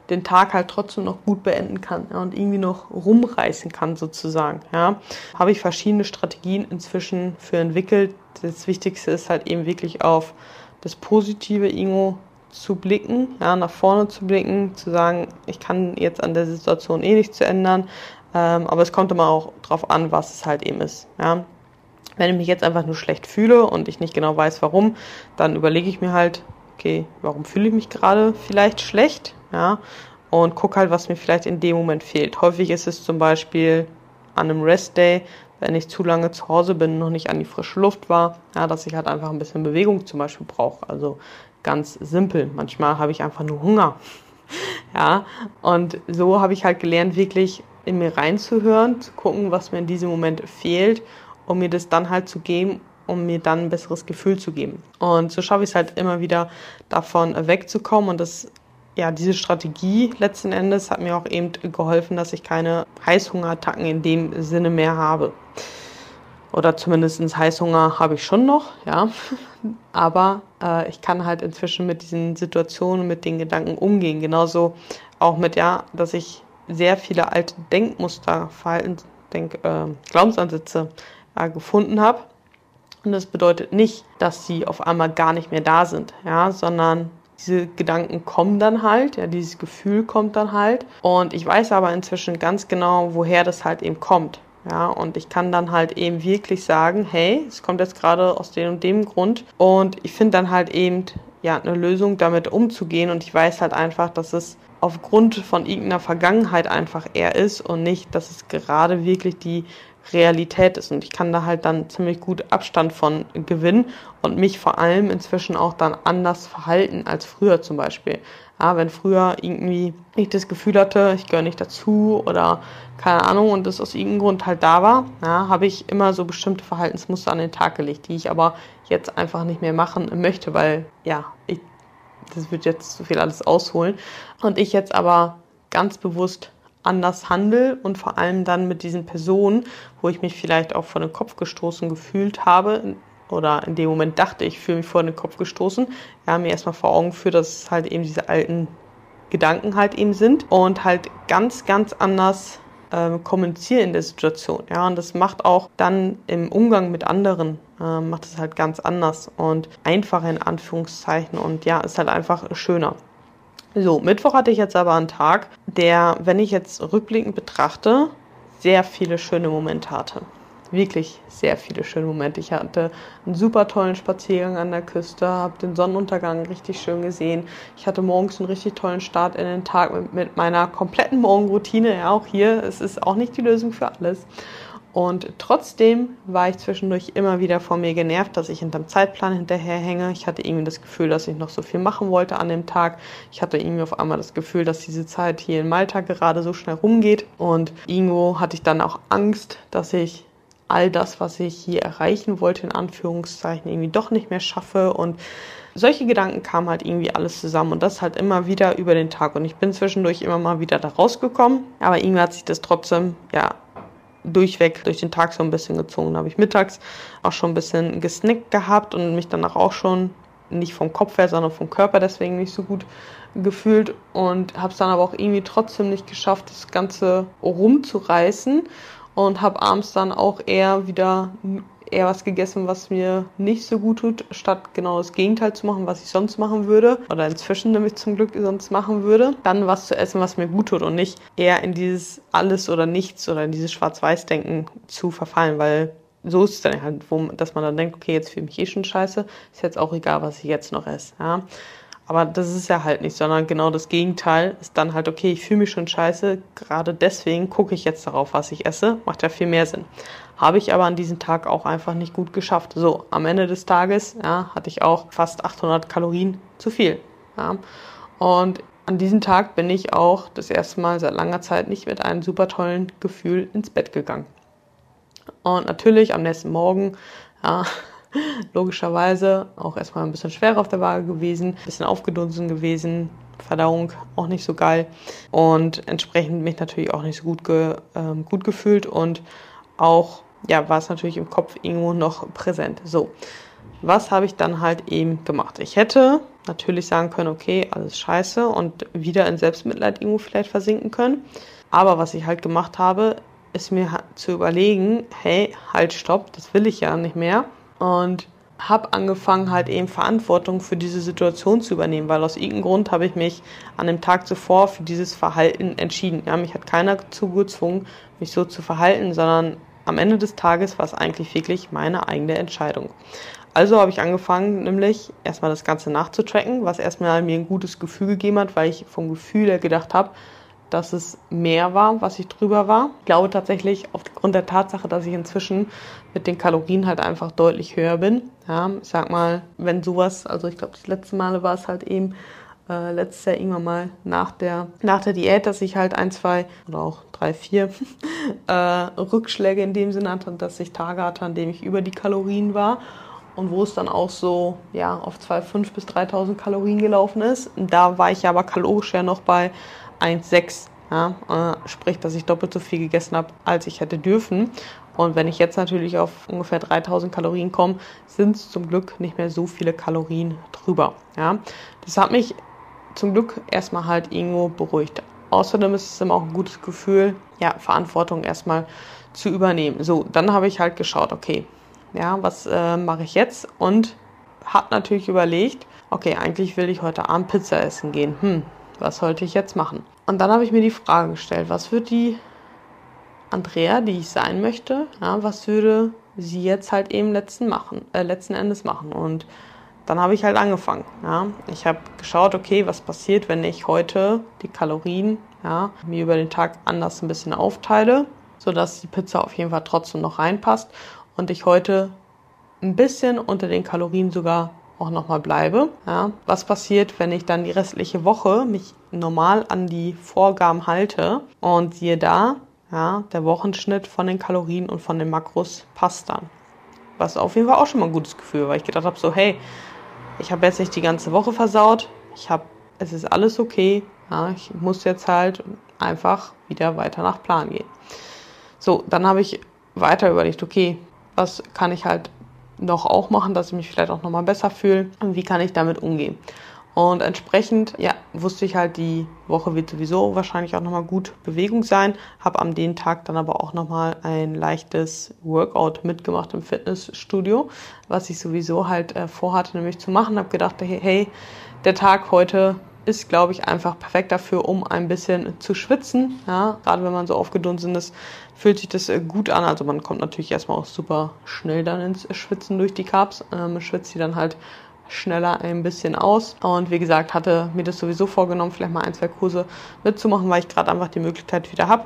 den Tag halt trotzdem noch gut beenden kann ja, und irgendwie noch rumreißen kann sozusagen. Ja. Habe ich verschiedene Strategien inzwischen für entwickelt. Das Wichtigste ist halt eben wirklich auf das Positive irgendwo zu blicken, ja, nach vorne zu blicken, zu sagen, ich kann jetzt an der Situation eh nichts zu ändern, ähm, aber es kommt immer auch drauf an, was es halt eben ist. Ja. Wenn ich mich jetzt einfach nur schlecht fühle und ich nicht genau weiß, warum, dann überlege ich mir halt, okay, warum fühle ich mich gerade vielleicht schlecht? Ja, und gucke halt, was mir vielleicht in dem Moment fehlt. Häufig ist es zum Beispiel an einem Rest-Day, wenn ich zu lange zu Hause bin, noch nicht an die frische Luft war, ja, dass ich halt einfach ein bisschen Bewegung zum Beispiel brauche. Also ganz simpel. Manchmal habe ich einfach nur Hunger. ja, und so habe ich halt gelernt, wirklich in mir reinzuhören, zu gucken, was mir in diesem Moment fehlt, um mir das dann halt zu geben um mir dann ein besseres Gefühl zu geben. Und so schaffe ich es halt immer wieder davon wegzukommen und das ja, diese Strategie letzten Endes hat mir auch eben geholfen, dass ich keine Heißhungerattacken in dem Sinne mehr habe. Oder zumindest Heißhunger habe ich schon noch, ja. Aber äh, ich kann halt inzwischen mit diesen Situationen, mit den Gedanken umgehen. Genauso auch mit, ja, dass ich sehr viele alte Denkmuster, Verhalten, Denk, äh, Glaubensansätze äh, gefunden habe und das bedeutet nicht, dass sie auf einmal gar nicht mehr da sind, ja, sondern diese Gedanken kommen dann halt, ja, dieses Gefühl kommt dann halt. Und ich weiß aber inzwischen ganz genau, woher das halt eben kommt. Ja, und ich kann dann halt eben wirklich sagen, hey, es kommt jetzt gerade aus dem und dem Grund. Und ich finde dann halt eben, ja, eine Lösung damit umzugehen. Und ich weiß halt einfach, dass es aufgrund von irgendeiner Vergangenheit einfach eher ist und nicht, dass es gerade wirklich die Realität ist. Und ich kann da halt dann ziemlich gut Abstand von gewinnen und mich vor allem inzwischen auch dann anders verhalten als früher zum Beispiel. Ja, wenn früher irgendwie ich das Gefühl hatte, ich gehöre nicht dazu oder keine Ahnung und das aus irgendeinem Grund halt da war, ja, habe ich immer so bestimmte Verhaltensmuster an den Tag gelegt, die ich aber jetzt einfach nicht mehr machen möchte, weil ja, ich, das wird jetzt zu viel alles ausholen. Und ich jetzt aber ganz bewusst anders handle und vor allem dann mit diesen Personen, wo ich mich vielleicht auch vor den Kopf gestoßen gefühlt habe oder in dem Moment dachte, ich fühle mich vor den Kopf gestoßen, ja, mir erstmal vor Augen führt, dass es halt eben diese alten Gedanken halt eben sind und halt ganz, ganz anders äh, kommunizieren in der Situation. Ja, und das macht auch dann im Umgang mit anderen, äh, macht es halt ganz anders und einfacher in Anführungszeichen und ja, ist halt einfach schöner. So, Mittwoch hatte ich jetzt aber einen Tag, der, wenn ich jetzt rückblickend betrachte, sehr viele schöne Momente hatte. Wirklich sehr viele schöne Momente. Ich hatte einen super tollen Spaziergang an der Küste, habe den Sonnenuntergang richtig schön gesehen. Ich hatte morgens einen richtig tollen Start in den Tag mit, mit meiner kompletten Morgenroutine. Ja, auch hier, es ist auch nicht die Lösung für alles. Und trotzdem war ich zwischendurch immer wieder von mir genervt, dass ich hinterm Zeitplan hinterherhänge. Ich hatte irgendwie das Gefühl, dass ich noch so viel machen wollte an dem Tag. Ich hatte irgendwie auf einmal das Gefühl, dass diese Zeit hier in Malta gerade so schnell rumgeht. Und irgendwo hatte ich dann auch Angst, dass ich all das, was ich hier erreichen wollte, in Anführungszeichen, irgendwie doch nicht mehr schaffe. Und solche Gedanken kamen halt irgendwie alles zusammen und das halt immer wieder über den Tag. Und ich bin zwischendurch immer mal wieder da rausgekommen, aber irgendwie hat sich das trotzdem, ja, durchweg durch den Tag so ein bisschen gezogen. Da habe ich mittags auch schon ein bisschen gesnackt gehabt und mich danach auch schon nicht vom Kopf her, sondern vom Körper deswegen nicht so gut gefühlt und habe es dann aber auch irgendwie trotzdem nicht geschafft, das Ganze rumzureißen und habe abends dann auch eher wieder eher was gegessen, was mir nicht so gut tut, statt genau das Gegenteil zu machen, was ich sonst machen würde oder inzwischen nämlich zum Glück sonst machen würde, dann was zu essen, was mir gut tut und nicht eher in dieses alles oder nichts oder in dieses Schwarz-Weiß-Denken zu verfallen, weil so ist es dann halt, wo, dass man dann denkt, okay, jetzt fühle ich mich eh schon scheiße, ist jetzt auch egal, was ich jetzt noch esse. Ja? Aber das ist ja halt nicht, sondern genau das Gegenteil ist dann halt, okay, ich fühle mich schon scheiße, gerade deswegen gucke ich jetzt darauf, was ich esse, macht ja viel mehr Sinn. Habe ich aber an diesem Tag auch einfach nicht gut geschafft. So, am Ende des Tages ja, hatte ich auch fast 800 Kalorien zu viel. Ja. Und an diesem Tag bin ich auch das erste Mal seit langer Zeit nicht mit einem super tollen Gefühl ins Bett gegangen. Und natürlich am nächsten Morgen, ja, logischerweise auch erstmal ein bisschen schwerer auf der Waage gewesen, ein bisschen aufgedunsen gewesen, Verdauung auch nicht so geil und entsprechend mich natürlich auch nicht so gut, ge, ähm, gut gefühlt und auch ja, war es natürlich im Kopf irgendwo noch präsent. So, was habe ich dann halt eben gemacht? Ich hätte natürlich sagen können, okay, alles scheiße und wieder in Selbstmitleid irgendwo vielleicht versinken können. Aber was ich halt gemacht habe, ist mir zu überlegen, hey, halt, stopp, das will ich ja nicht mehr. Und habe angefangen, halt eben Verantwortung für diese Situation zu übernehmen, weil aus irgendeinem Grund habe ich mich an dem Tag zuvor für dieses Verhalten entschieden. Ja, mich hat keiner dazu gezwungen, mich so zu verhalten, sondern am Ende des Tages war es eigentlich wirklich meine eigene Entscheidung. Also habe ich angefangen, nämlich erstmal das Ganze nachzutracken, was erstmal mir ein gutes Gefühl gegeben hat, weil ich vom Gefühl her gedacht habe, dass es mehr war, was ich drüber war. Ich glaube tatsächlich aufgrund der Tatsache, dass ich inzwischen mit den Kalorien halt einfach deutlich höher bin. Ja, ich sag mal, wenn sowas, also ich glaube, das letzte Mal war es halt eben äh, letztes Jahr irgendwann mal nach der, nach der Diät, dass ich halt ein, zwei oder auch drei, vier äh, Rückschläge in dem Sinne hatte, dass ich Tage hatte, an denen ich über die Kalorien war und wo es dann auch so ja, auf 2.500 bis 3.000 Kalorien gelaufen ist. Da war ich aber kalorisch ja noch bei 1,6. Ja, äh, sprich, dass ich doppelt so viel gegessen habe, als ich hätte dürfen. Und wenn ich jetzt natürlich auf ungefähr 3000 Kalorien komme, sind es zum Glück nicht mehr so viele Kalorien drüber. Ja, das hat mich zum Glück erstmal halt irgendwo beruhigt. Außerdem ist es immer auch ein gutes Gefühl, ja, Verantwortung erstmal zu übernehmen. So, dann habe ich halt geschaut, okay, ja, was äh, mache ich jetzt? Und habe natürlich überlegt, okay, eigentlich will ich heute Abend Pizza essen gehen. Hm, was sollte ich jetzt machen? Und dann habe ich mir die Frage gestellt, was wird die Andrea, die ich sein möchte, ja, was würde sie jetzt halt eben letzten, machen, äh, letzten Endes machen? Und dann habe ich halt angefangen. Ja. Ich habe geschaut, okay, was passiert, wenn ich heute die Kalorien ja, mir über den Tag anders ein bisschen aufteile, sodass die Pizza auf jeden Fall trotzdem noch reinpasst und ich heute ein bisschen unter den Kalorien sogar auch nochmal bleibe. Ja. Was passiert, wenn ich dann die restliche Woche mich normal an die Vorgaben halte und siehe da, ja, der Wochenschnitt von den Kalorien und von den Makros passt dann. Was auf jeden Fall auch schon mal ein gutes Gefühl, weil ich gedacht habe, so hey, ich habe jetzt nicht die ganze Woche versaut, ich habe, es ist alles okay, ja, ich muss jetzt halt einfach wieder weiter nach Plan gehen. So, dann habe ich weiter überlegt, okay, was kann ich halt noch auch machen, dass ich mich vielleicht auch nochmal besser fühle und wie kann ich damit umgehen. Und entsprechend, ja, wusste ich halt, die Woche wird sowieso wahrscheinlich auch nochmal gut Bewegung sein. Habe am den Tag dann aber auch nochmal ein leichtes Workout mitgemacht im Fitnessstudio, was ich sowieso halt äh, vorhatte, nämlich zu machen. Habe gedacht, hey, der Tag heute ist, glaube ich, einfach perfekt dafür, um ein bisschen zu schwitzen. Ja, gerade wenn man so aufgedunsen ist, fühlt sich das äh, gut an. Also man kommt natürlich erstmal auch super schnell dann ins Schwitzen durch die Carbs. Ähm, schwitzt sie dann halt schneller ein bisschen aus. Und wie gesagt, hatte mir das sowieso vorgenommen, vielleicht mal ein, zwei Kurse mitzumachen, weil ich gerade einfach die Möglichkeit wieder habe.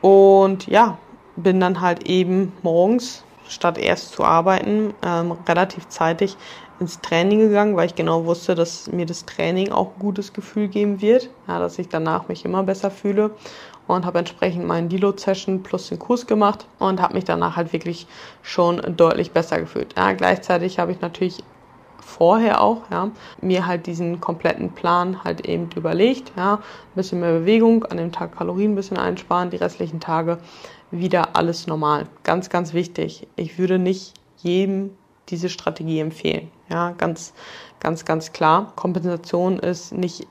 Und ja, bin dann halt eben morgens, statt erst zu arbeiten, ähm, relativ zeitig ins Training gegangen, weil ich genau wusste, dass mir das Training auch ein gutes Gefühl geben wird, ja, dass ich danach mich immer besser fühle und habe entsprechend meinen Deload-Session plus den Kurs gemacht und habe mich danach halt wirklich schon deutlich besser gefühlt. Ja, gleichzeitig habe ich natürlich vorher auch, ja, mir halt diesen kompletten Plan halt eben überlegt, ja, ein bisschen mehr Bewegung, an dem Tag Kalorien ein bisschen einsparen, die restlichen Tage wieder alles normal. Ganz, ganz wichtig. Ich würde nicht jedem diese Strategie empfehlen. Ja, ganz, ganz, ganz klar. Kompensation ist nicht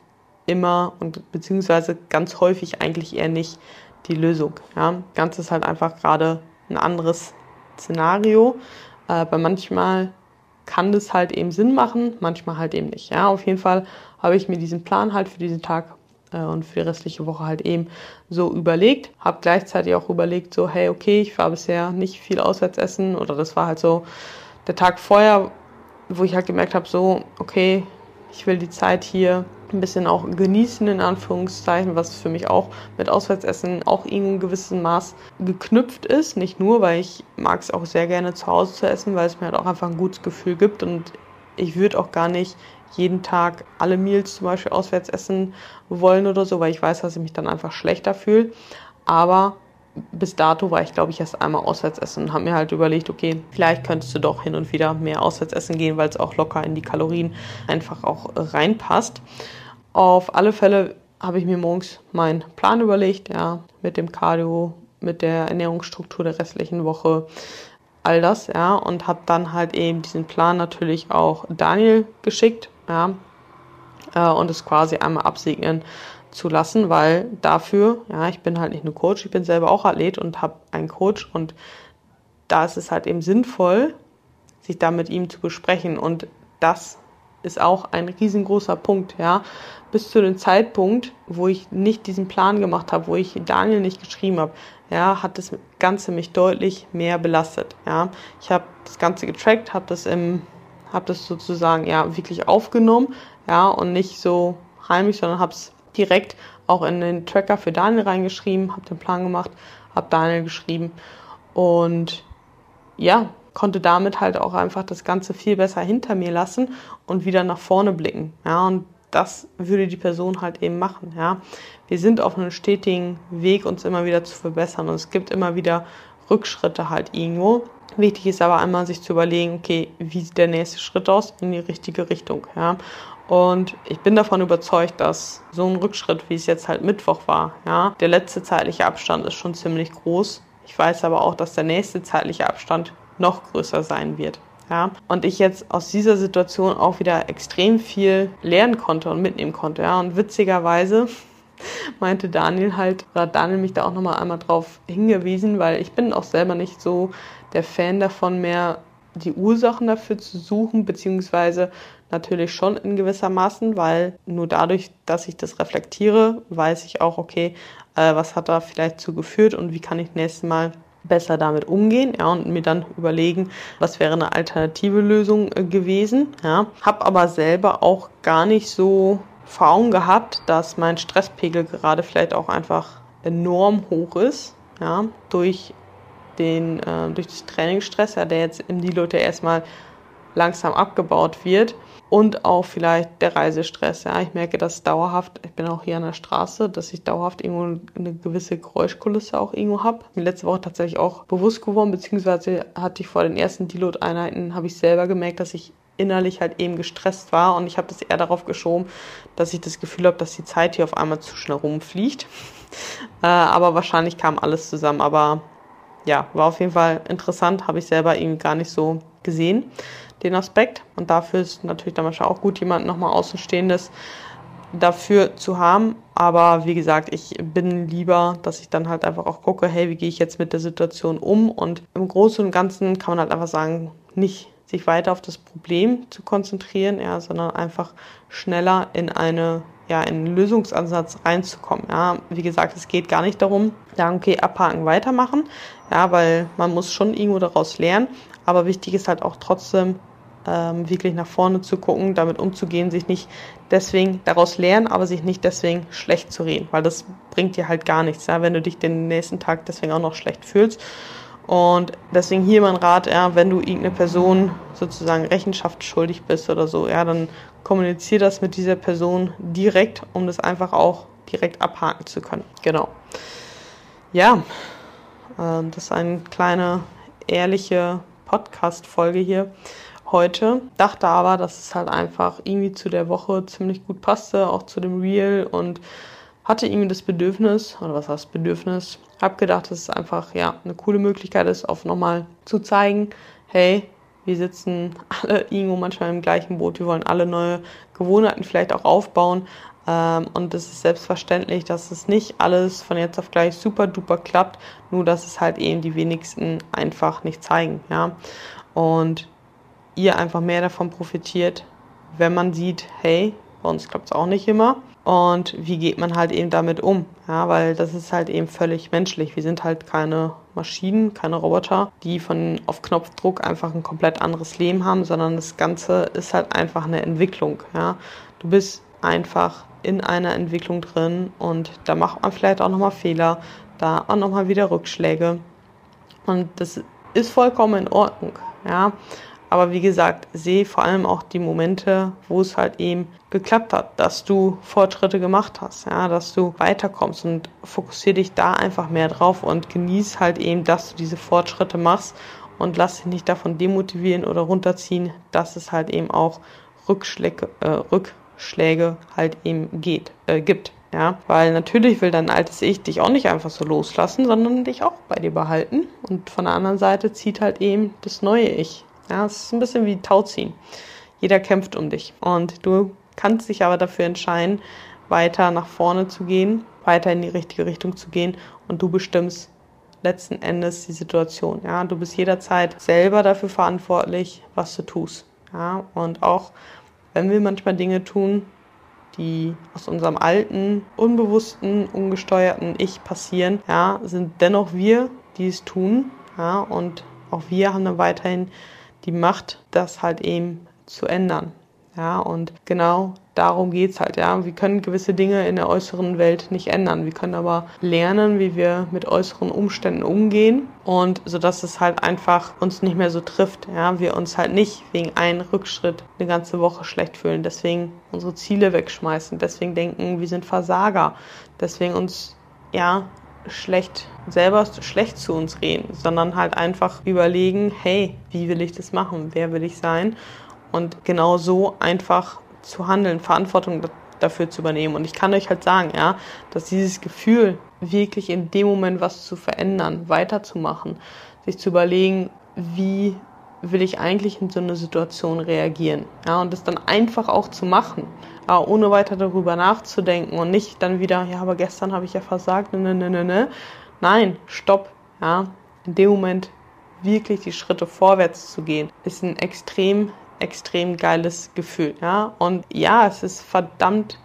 immer und beziehungsweise ganz häufig eigentlich eher nicht die Lösung. Ja, ganz ist halt einfach gerade ein anderes Szenario. Äh, bei manchmal kann das halt eben Sinn machen, manchmal halt eben nicht. Ja, auf jeden Fall habe ich mir diesen Plan halt für diesen Tag äh, und für die restliche Woche halt eben so überlegt. Habe gleichzeitig auch überlegt, so, hey, okay, ich war bisher nicht viel auswärts essen oder das war halt so der Tag vorher, wo ich halt gemerkt habe, so, okay, ich will die Zeit hier ein bisschen auch genießen, in Anführungszeichen, was für mich auch mit Auswärtsessen auch in gewissem Maß geknüpft ist. Nicht nur, weil ich mag es auch sehr gerne zu Hause zu essen, weil es mir halt auch einfach ein gutes Gefühl gibt und ich würde auch gar nicht jeden Tag alle Meals zum Beispiel auswärts essen wollen oder so, weil ich weiß, dass ich mich dann einfach schlechter fühle. Aber bis dato war ich, glaube ich, erst einmal auswärts essen und habe mir halt überlegt, okay, vielleicht könntest du doch hin und wieder mehr auswärts essen gehen, weil es auch locker in die Kalorien einfach auch reinpasst. Auf alle Fälle habe ich mir morgens meinen Plan überlegt, ja, mit dem Cardio, mit der Ernährungsstruktur der restlichen Woche, all das, ja, und habe dann halt eben diesen Plan natürlich auch Daniel geschickt, ja, äh, und es quasi einmal absegnen zu lassen, weil dafür, ja, ich bin halt nicht nur Coach, ich bin selber auch Athlet und habe einen Coach und da ist es halt eben sinnvoll, sich da mit ihm zu besprechen und das ist auch ein riesengroßer Punkt, ja. Bis zu dem Zeitpunkt, wo ich nicht diesen Plan gemacht habe, wo ich Daniel nicht geschrieben habe, ja, hat das Ganze mich deutlich mehr belastet, ja. Ich habe das Ganze getrackt, habe das im, habe das sozusagen, ja, wirklich aufgenommen, ja, und nicht so heimlich, sondern habe es direkt auch in den Tracker für Daniel reingeschrieben, habe den Plan gemacht, habe Daniel geschrieben und ja, konnte damit halt auch einfach das Ganze viel besser hinter mir lassen und wieder nach vorne blicken. Ja, und das würde die Person halt eben machen. Ja, wir sind auf einem stetigen Weg, uns immer wieder zu verbessern und es gibt immer wieder Rückschritte halt irgendwo. Wichtig ist aber einmal sich zu überlegen, okay, wie sieht der nächste Schritt aus in die richtige Richtung, ja. Und ich bin davon überzeugt, dass so ein Rückschritt, wie es jetzt halt Mittwoch war, ja, der letzte zeitliche Abstand ist schon ziemlich groß. Ich weiß aber auch, dass der nächste zeitliche Abstand noch größer sein wird. Ja, und ich jetzt aus dieser Situation auch wieder extrem viel lernen konnte und mitnehmen konnte. Ja, und witzigerweise meinte Daniel halt, oder hat Daniel mich da auch nochmal einmal drauf hingewiesen, weil ich bin auch selber nicht so der Fan davon, mehr die Ursachen dafür zu suchen, beziehungsweise natürlich schon in gewisser Maßen, weil nur dadurch, dass ich das reflektiere, weiß ich auch, okay, äh, was hat da vielleicht zu geführt und wie kann ich nächstes Mal besser damit umgehen ja, und mir dann überlegen, was wäre eine alternative Lösung äh, gewesen. Ja. Habe aber selber auch gar nicht so vor Augen gehabt, dass mein Stresspegel gerade vielleicht auch einfach enorm hoch ist, ja, durch den, äh, durch den Trainingsstress, ja, der jetzt im Deload ja erstmal langsam abgebaut wird und auch vielleicht der Reisestress. Ja, ich merke das dauerhaft. Ich bin auch hier an der Straße, dass ich dauerhaft irgendwo eine gewisse Geräuschkulisse auch irgendwo habe. Letzte Woche tatsächlich auch bewusst geworden, beziehungsweise hatte ich vor den ersten Deload-Einheiten habe ich selber gemerkt, dass ich innerlich halt eben gestresst war und ich habe das eher darauf geschoben, dass ich das Gefühl habe, dass die Zeit hier auf einmal zu schnell rumfliegt. äh, aber wahrscheinlich kam alles zusammen. Aber ja, war auf jeden Fall interessant, habe ich selber irgendwie gar nicht so gesehen den Aspekt. Und dafür ist natürlich dann wahrscheinlich auch gut, jemand nochmal Außenstehendes dafür zu haben. Aber wie gesagt, ich bin lieber, dass ich dann halt einfach auch gucke, hey, wie gehe ich jetzt mit der Situation um? Und im Großen und Ganzen kann man halt einfach sagen, nicht sich weiter auf das Problem zu konzentrieren, ja, sondern einfach schneller in eine ja, in einen Lösungsansatz reinzukommen. Ja, wie gesagt, es geht gar nicht darum, sagen, okay, abhaken, weitermachen, ja, weil man muss schon irgendwo daraus lernen. Aber wichtig ist halt auch trotzdem ähm, wirklich nach vorne zu gucken, damit umzugehen, sich nicht deswegen daraus lernen, aber sich nicht deswegen schlecht zu reden, weil das bringt dir halt gar nichts, ja, wenn du dich den nächsten Tag deswegen auch noch schlecht fühlst. Und deswegen hier mein Rat, ja, wenn du irgendeine Person sozusagen Rechenschaft schuldig bist oder so, ja, dann kommuniziere das mit dieser Person direkt, um das einfach auch direkt abhaken zu können. Genau. Ja, äh, das ist eine kleine ehrliche Podcast-Folge hier heute. Dachte aber, dass es halt einfach irgendwie zu der Woche ziemlich gut passte, auch zu dem Real und hatte irgendwie das Bedürfnis, oder was heißt Bedürfnis, hab gedacht, dass es einfach ja eine coole Möglichkeit ist, auf nochmal zu zeigen, hey, wir sitzen alle irgendwo manchmal im gleichen Boot, wir wollen alle neue Gewohnheiten vielleicht auch aufbauen. Ähm, und es ist selbstverständlich, dass es nicht alles von jetzt auf gleich super duper klappt, nur dass es halt eben die wenigsten einfach nicht zeigen, ja. Und ihr einfach mehr davon profitiert, wenn man sieht, hey, bei uns klappt es auch nicht immer. Und wie geht man halt eben damit um? Ja, weil das ist halt eben völlig menschlich. Wir sind halt keine Maschinen, keine Roboter, die von auf Knopfdruck einfach ein komplett anderes Leben haben, sondern das Ganze ist halt einfach eine Entwicklung. Ja, du bist einfach in einer Entwicklung drin und da macht man vielleicht auch nochmal Fehler, da auch nochmal wieder Rückschläge. Und das ist vollkommen in Ordnung. Ja, aber wie gesagt, sehe vor allem auch die Momente, wo es halt eben geklappt hat, dass du Fortschritte gemacht hast, ja, dass du weiterkommst und fokussiere dich da einfach mehr drauf und genieß halt eben, dass du diese Fortschritte machst und lass dich nicht davon demotivieren oder runterziehen, dass es halt eben auch Rückschläge, äh, Rück, Rückschläge halt eben geht, äh, gibt. Ja, weil natürlich will dein altes Ich dich auch nicht einfach so loslassen, sondern dich auch bei dir behalten. Und von der anderen Seite zieht halt eben das neue Ich. Ja, es ist ein bisschen wie Tauziehen. Jeder kämpft um dich. Und du kannst dich aber dafür entscheiden, weiter nach vorne zu gehen, weiter in die richtige Richtung zu gehen und du bestimmst letzten Endes die Situation. Ja, du bist jederzeit selber dafür verantwortlich, was du tust. Ja, und auch wenn wir manchmal Dinge tun, die aus unserem alten, unbewussten, ungesteuerten Ich passieren, ja, sind dennoch wir, die es tun. Ja, und auch wir haben dann weiterhin die Macht, das halt eben zu ändern. Ja, und genau darum geht's halt, ja. Wir können gewisse Dinge in der äußeren Welt nicht ändern. Wir können aber lernen, wie wir mit äußeren Umständen umgehen und so dass es halt einfach uns nicht mehr so trifft, ja. Wir uns halt nicht wegen einem Rückschritt eine ganze Woche schlecht fühlen, deswegen unsere Ziele wegschmeißen, deswegen denken, wir sind Versager, deswegen uns, ja, schlecht selber schlecht zu uns reden, sondern halt einfach überlegen, hey, wie will ich das machen? Wer will ich sein? und genau so einfach zu handeln, Verantwortung dafür zu übernehmen. Und ich kann euch halt sagen, ja, dass dieses Gefühl, wirklich in dem Moment was zu verändern, weiterzumachen, sich zu überlegen, wie will ich eigentlich in so eine Situation reagieren. Ja, und das dann einfach auch zu machen, aber ohne weiter darüber nachzudenken und nicht dann wieder, ja, aber gestern habe ich ja versagt, ne, ne, ne, ne. Nein, stopp, ja. In dem Moment wirklich die Schritte vorwärts zu gehen, ist ein extrem extrem geiles Gefühl, ja. Und ja, es ist verdammt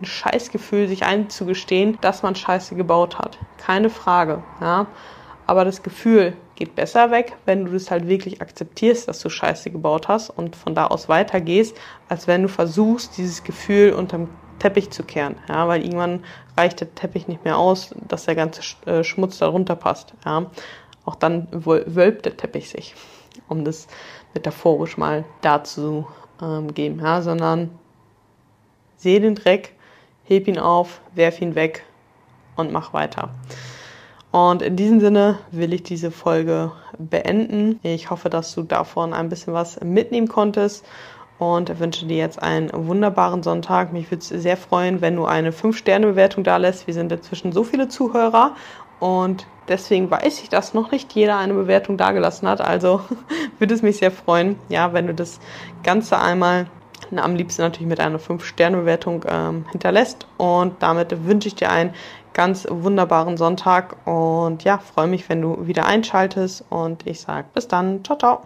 ein Scheißgefühl, sich einzugestehen, dass man Scheiße gebaut hat. Keine Frage, ja. Aber das Gefühl geht besser weg, wenn du das halt wirklich akzeptierst, dass du Scheiße gebaut hast und von da aus weitergehst, als wenn du versuchst, dieses Gefühl unterm Teppich zu kehren, ja, weil irgendwann reicht der Teppich nicht mehr aus, dass der ganze äh, Schmutz darunter passt, ja. Auch dann wölbt der Teppich sich, um das metaphorisch mal dazu ähm, geben, ja, sondern sehe den Dreck, heb ihn auf, werf ihn weg und mach weiter. Und in diesem Sinne will ich diese Folge beenden. Ich hoffe, dass du davon ein bisschen was mitnehmen konntest und wünsche dir jetzt einen wunderbaren Sonntag. Mich würde es sehr freuen, wenn du eine 5-Sterne-Bewertung da lässt. Wir sind inzwischen so viele Zuhörer und deswegen weiß ich, dass noch nicht jeder eine Bewertung dagelassen hat. Also würde es mich sehr freuen, ja, wenn du das Ganze einmal am liebsten natürlich mit einer 5-Sterne-Bewertung ähm, hinterlässt. Und damit wünsche ich dir einen ganz wunderbaren Sonntag und ja, freue mich, wenn du wieder einschaltest und ich sage bis dann. Ciao, ciao.